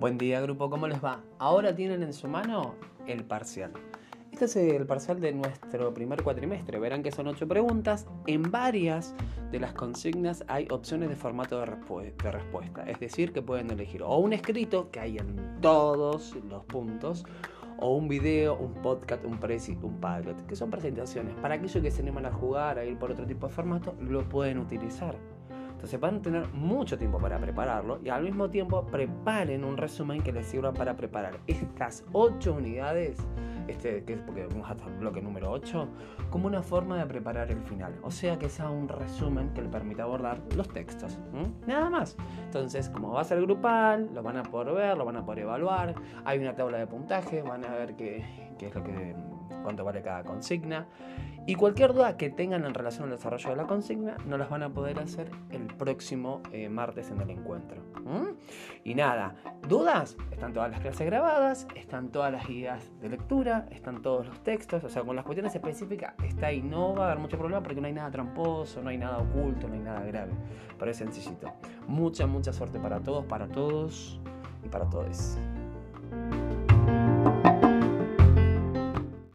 Buen día grupo, ¿cómo les va? Ahora tienen en su mano el parcial. Este es el parcial de nuestro primer cuatrimestre. Verán que son ocho preguntas. En varias de las consignas hay opciones de formato de, respuesta. Es decir, que pueden elegir o un escrito, que hay en todos los puntos, o un video, un podcast, un presi, un pilot, que son presentaciones. Para aquellos que se animan a jugar, a ir por otro tipo de formato, lo pueden utilizar. Entonces van a tener mucho tiempo para prepararlo y al mismo tiempo preparen un resumen que les sirva para preparar estas 8 unidades, este, que es porque vamos hasta el bloque número 8, como una forma de preparar el final. O sea que sea un resumen que le permita abordar los textos. Nada más. Entonces, como va a ser grupal, lo van a poder ver, lo van a poder evaluar. Hay una tabla de puntaje, van a ver qué, qué es lo que cuánto vale cada consigna. Y cualquier duda que tengan en relación al desarrollo de la consigna, no las van a poder hacer el próximo eh, martes en el encuentro. Y nada, dudas, están todas las clases grabadas, están todas las guías de lectura, están todos los textos, o sea, con las cuestiones específicas está ahí, no va a haber mucho problema porque no hay nada tramposo, no hay nada oculto, no hay nada grave, pero es sencillito. Mucha, mucha suerte para todos, para todos y para todos.